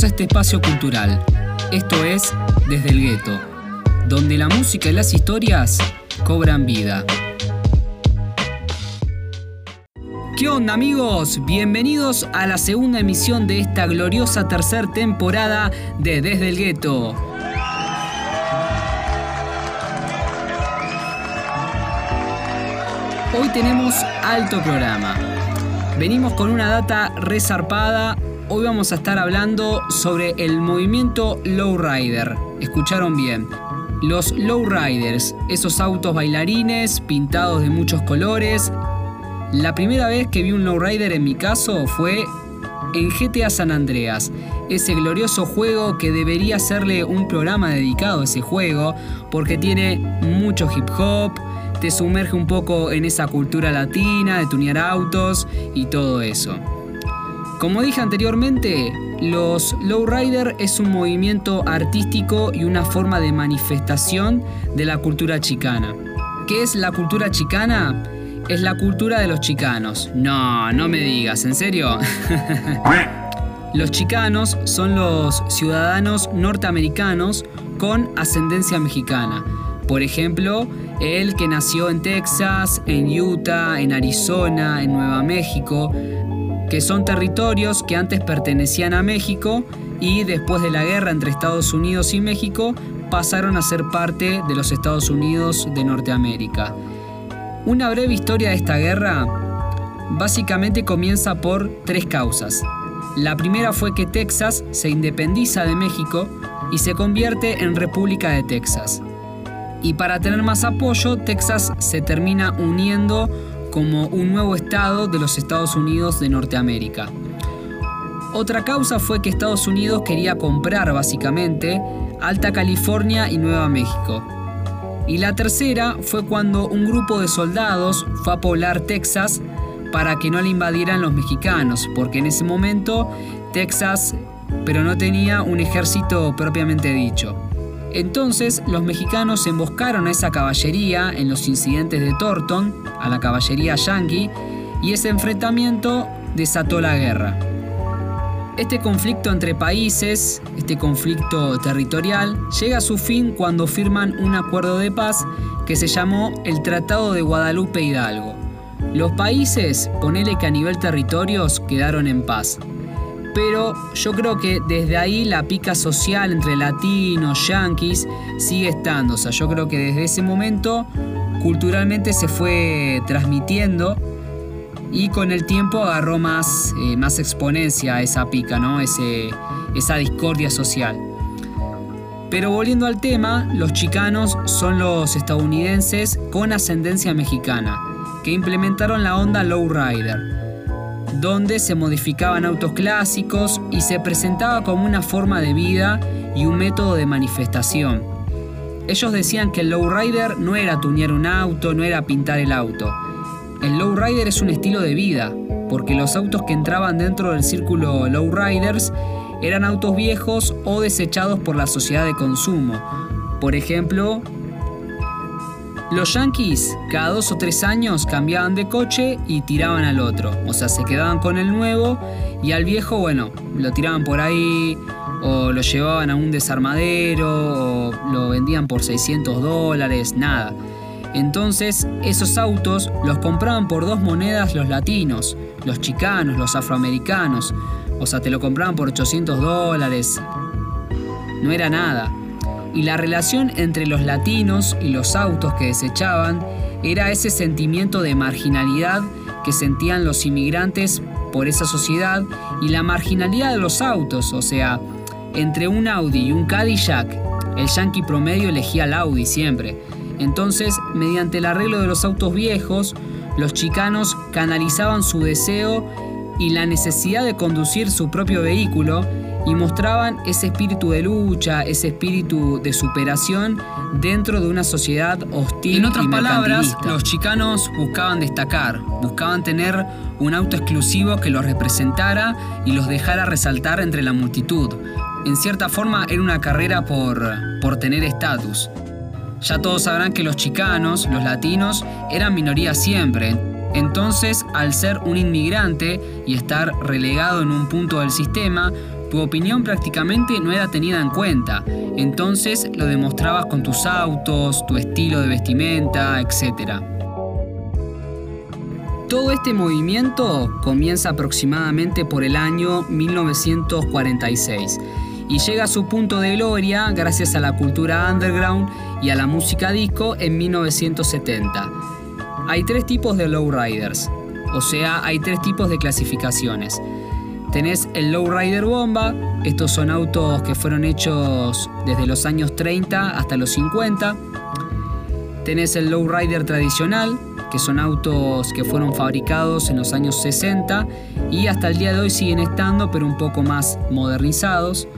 A este espacio cultural. Esto es Desde el Gueto, donde la música y las historias cobran vida. ¿Qué onda amigos? Bienvenidos a la segunda emisión de esta gloriosa tercera temporada de Desde el Gueto. Hoy tenemos alto programa. Venimos con una data resarpada. Hoy vamos a estar hablando sobre el movimiento lowrider. Escucharon bien. Los lowriders, esos autos bailarines pintados de muchos colores. La primera vez que vi un lowrider en mi caso fue en GTA San Andreas, ese glorioso juego que debería serle un programa dedicado a ese juego, porque tiene mucho hip hop, te sumerge un poco en esa cultura latina de tunear autos y todo eso. Como dije anteriormente, los lowrider es un movimiento artístico y una forma de manifestación de la cultura chicana. ¿Qué es la cultura chicana? Es la cultura de los chicanos. No, no me digas, ¿en serio? los chicanos son los ciudadanos norteamericanos con ascendencia mexicana. Por ejemplo, él que nació en Texas, en Utah, en Arizona, en Nueva México, que son territorios que antes pertenecían a México y después de la guerra entre Estados Unidos y México pasaron a ser parte de los Estados Unidos de Norteamérica. Una breve historia de esta guerra básicamente comienza por tres causas. La primera fue que Texas se independiza de México y se convierte en República de Texas. Y para tener más apoyo, Texas se termina uniendo como un nuevo estado de los Estados Unidos de Norteamérica. Otra causa fue que Estados Unidos quería comprar básicamente Alta California y Nueva México. Y la tercera fue cuando un grupo de soldados fue a poblar Texas para que no le invadieran los mexicanos, porque en ese momento Texas pero no tenía un ejército propiamente dicho. Entonces los mexicanos emboscaron a esa caballería en los incidentes de Thornton, a la caballería yankee, y ese enfrentamiento desató la guerra. Este conflicto entre países, este conflicto territorial, llega a su fin cuando firman un acuerdo de paz que se llamó el Tratado de Guadalupe Hidalgo. Los países, ponele que a nivel territorios, quedaron en paz pero yo creo que desde ahí la pica social entre latinos, yanquis, sigue estando. O sea, yo creo que desde ese momento culturalmente se fue transmitiendo y con el tiempo agarró más, eh, más exponencia esa pica, ¿no? Ese, esa discordia social. Pero volviendo al tema, los chicanos son los estadounidenses con ascendencia mexicana, que implementaron la onda lowrider donde se modificaban autos clásicos y se presentaba como una forma de vida y un método de manifestación. Ellos decían que el lowrider no era tunear un auto, no era pintar el auto. El lowrider es un estilo de vida, porque los autos que entraban dentro del círculo lowriders eran autos viejos o desechados por la sociedad de consumo. Por ejemplo, los yankees cada dos o tres años cambiaban de coche y tiraban al otro. O sea, se quedaban con el nuevo y al viejo, bueno, lo tiraban por ahí o lo llevaban a un desarmadero o lo vendían por 600 dólares, nada. Entonces esos autos los compraban por dos monedas los latinos, los chicanos, los afroamericanos. O sea, te lo compraban por 800 dólares. No era nada y la relación entre los latinos y los autos que desechaban era ese sentimiento de marginalidad que sentían los inmigrantes por esa sociedad y la marginalidad de los autos, o sea, entre un Audi y un Cadillac, el yankee promedio elegía el Audi siempre. Entonces, mediante el arreglo de los autos viejos, los chicanos canalizaban su deseo y la necesidad de conducir su propio vehículo y mostraban ese espíritu de lucha, ese espíritu de superación dentro de una sociedad hostil. En otras palabras, los chicanos buscaban destacar, buscaban tener un auto exclusivo que los representara y los dejara resaltar entre la multitud. En cierta forma era una carrera por, por tener estatus. Ya todos sabrán que los chicanos, los latinos, eran minoría siempre. Entonces, al ser un inmigrante y estar relegado en un punto del sistema, tu opinión prácticamente no era tenida en cuenta, entonces lo demostrabas con tus autos, tu estilo de vestimenta, etc. Todo este movimiento comienza aproximadamente por el año 1946 y llega a su punto de gloria gracias a la cultura underground y a la música disco en 1970. Hay tres tipos de lowriders, o sea, hay tres tipos de clasificaciones. Tenés el lowrider bomba, estos son autos que fueron hechos desde los años 30 hasta los 50. Tenés el lowrider tradicional, que son autos que fueron fabricados en los años 60 y hasta el día de hoy siguen estando, pero un poco más modernizados.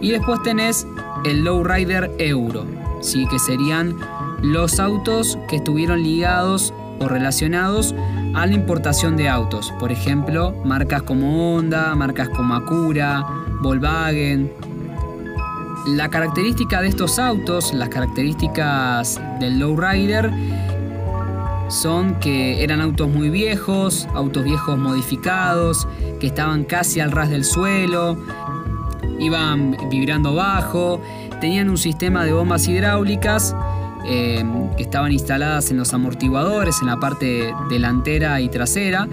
Y después tenés el lowrider euro, ¿sí? que serían los autos que estuvieron ligados o relacionados a la importación de autos. Por ejemplo, marcas como Honda, marcas como Acura, Volkswagen. La característica de estos autos, las características del lowrider, son que eran autos muy viejos, autos viejos modificados, que estaban casi al ras del suelo, iban vibrando bajo, tenían un sistema de bombas hidráulicas eh, que estaban instaladas en los amortiguadores, en la parte delantera y trasera,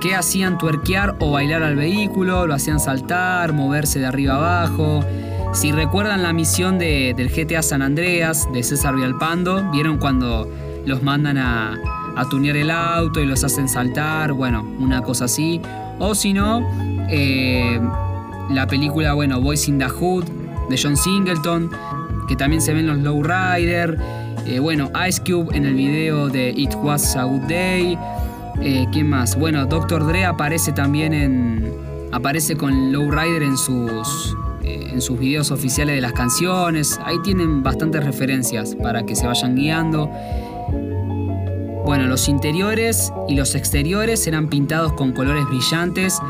que hacían tuerquear o bailar al vehículo, lo hacían saltar, moverse de arriba abajo. Si recuerdan la misión de, del GTA San Andreas de César Vialpando, vieron cuando los mandan a, a tunear el auto y los hacen saltar, bueno, una cosa así. O si no, eh, la película, bueno, Boys in the Hood de John Singleton, que también se ven los Lowrider. Eh, bueno, Ice Cube en el video de It Was a Good Day. Eh, ¿Quién más? Bueno, Dr. Dre aparece también en. Aparece con Lowrider en sus. Eh, en sus videos oficiales de las canciones. Ahí tienen bastantes referencias para que se vayan guiando. Bueno, los interiores y los exteriores eran pintados con colores brillantes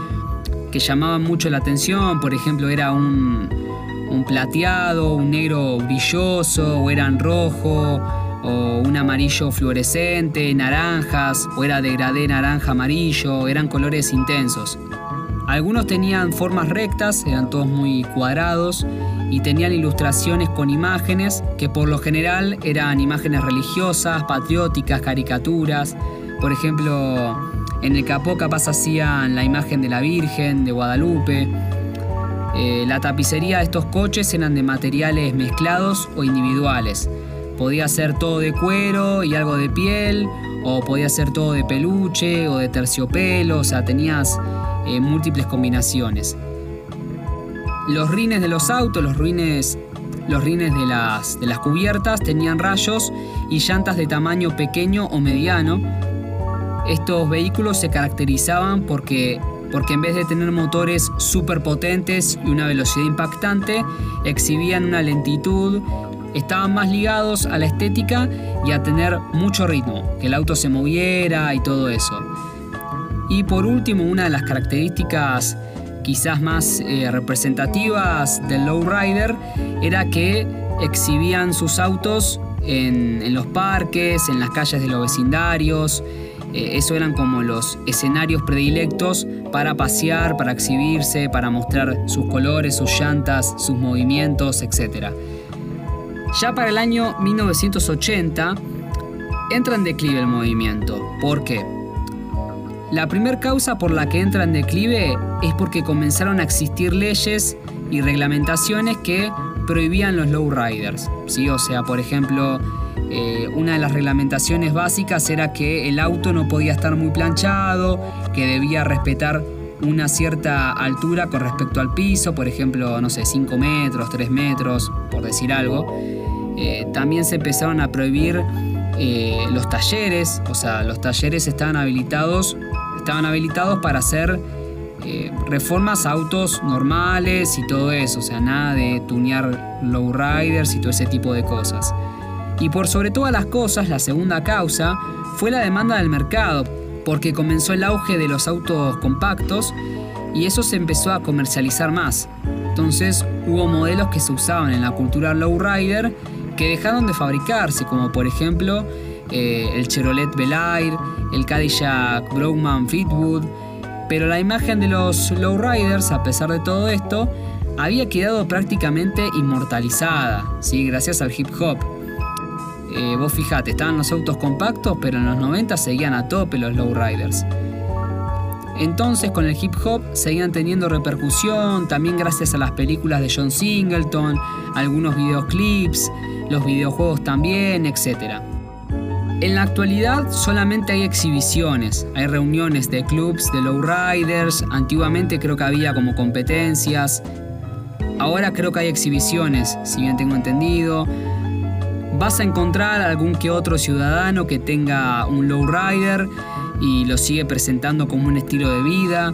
que llamaban mucho la atención. Por ejemplo, era un, un plateado, un negro brilloso, o eran rojo, o un amarillo fluorescente, naranjas, o era degradé naranja amarillo, eran colores intensos. Algunos tenían formas rectas, eran todos muy cuadrados, y tenían ilustraciones con imágenes, que por lo general eran imágenes religiosas, patrióticas, caricaturas. Por ejemplo, en el capó capaz hacían la imagen de la Virgen, de Guadalupe. Eh, la tapicería de estos coches eran de materiales mezclados o individuales. Podía ser todo de cuero y algo de piel, o podía ser todo de peluche o de terciopelo, o sea, tenías eh, múltiples combinaciones. Los rines de los autos, los rines, los rines de las, de las cubiertas tenían rayos y llantas de tamaño pequeño o mediano. Estos vehículos se caracterizaban porque porque en vez de tener motores súper potentes y una velocidad impactante, exhibían una lentitud, estaban más ligados a la estética y a tener mucho ritmo, que el auto se moviera y todo eso. Y por último, una de las características quizás más eh, representativas del lowrider era que exhibían sus autos en, en los parques, en las calles de los vecindarios, eh, eso eran como los escenarios predilectos para pasear, para exhibirse, para mostrar sus colores, sus llantas, sus movimientos, etc. Ya para el año 1980 entra en declive el movimiento. ¿Por qué? La primera causa por la que entra en declive es porque comenzaron a existir leyes y reglamentaciones que prohibían los lowriders. ¿sí? O sea, por ejemplo, eh, una de las reglamentaciones básicas era que el auto no podía estar muy planchado, que debía respetar una cierta altura con respecto al piso, por ejemplo, no sé, 5 metros, 3 metros, por decir algo. Eh, también se empezaron a prohibir eh, los talleres, o sea, los talleres estaban habilitados, estaban habilitados para hacer reformas a autos normales y todo eso, o sea, nada de tunear lowriders y todo ese tipo de cosas. Y por sobre todas las cosas, la segunda causa fue la demanda del mercado, porque comenzó el auge de los autos compactos y eso se empezó a comercializar más. Entonces hubo modelos que se usaban en la cultura lowrider que dejaron de fabricarse, como por ejemplo eh, el Chevrolet Bel Air, el Cadillac Brownman Fleetwood, Pero la imagen de los lowriders, a pesar de todo esto, había quedado prácticamente inmortalizada, ¿sí? gracias al hip hop. Eh, vos fijate, estaban los autos compactos, pero en los 90 seguían a tope los lowriders. Entonces con el hip hop seguían teniendo repercusión, también gracias a las películas de John Singleton, algunos videoclips, los videojuegos también, etc. En la actualidad solamente hay exhibiciones, hay reuniones de clubs de lowriders, antiguamente creo que había como competencias, ahora creo que hay exhibiciones, si bien tengo entendido. Vas a encontrar algún que otro ciudadano que tenga un lowrider y lo sigue presentando como un estilo de vida.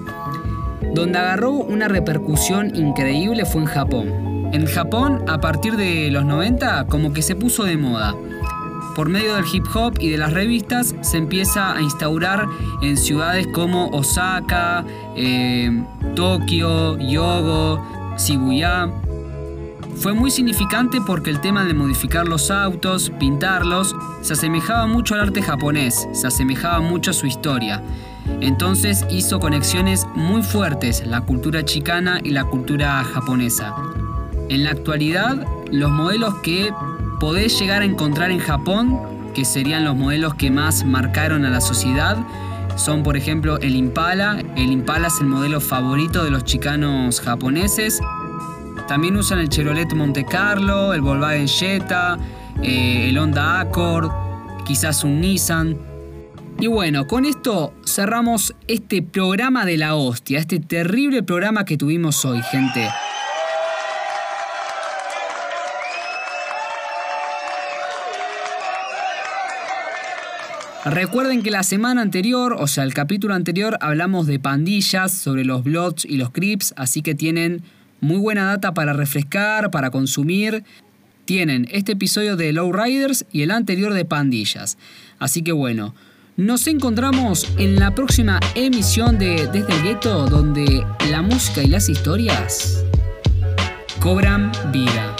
Donde agarró una repercusión increíble fue en Japón. En Japón, a partir de los 90, como que se puso de moda. Por medio del hip hop y de las revistas se empieza a instaurar en ciudades como Osaka, eh, Tokio, Yogo, Shibuya. Fue muy significante porque el tema de modificar los autos, pintarlos, se asemejaba mucho al arte japonés, se asemejaba mucho a su historia. Entonces hizo conexiones muy fuertes la cultura chicana y la cultura japonesa. En la actualidad, los modelos que podés llegar a encontrar en Japón, que serían los modelos que más marcaron a la sociedad, son por ejemplo el Impala. El Impala es el modelo favorito de los chicanos japoneses también usan el Chevrolet Monte Carlo, el Volkswagen Jetta, eh, el Honda Accord, quizás un Nissan. Y bueno, con esto cerramos este programa de la hostia, este terrible programa que tuvimos hoy, gente. Recuerden que la semana anterior, o sea, el capítulo anterior, hablamos de pandillas, sobre los Bloods y los Crips, así que tienen muy buena data para refrescar, para consumir. Tienen este episodio de Low Riders y el anterior de Pandillas. Así que bueno, nos encontramos en la próxima emisión de Desde el Gueto, donde la música y las historias cobran vida.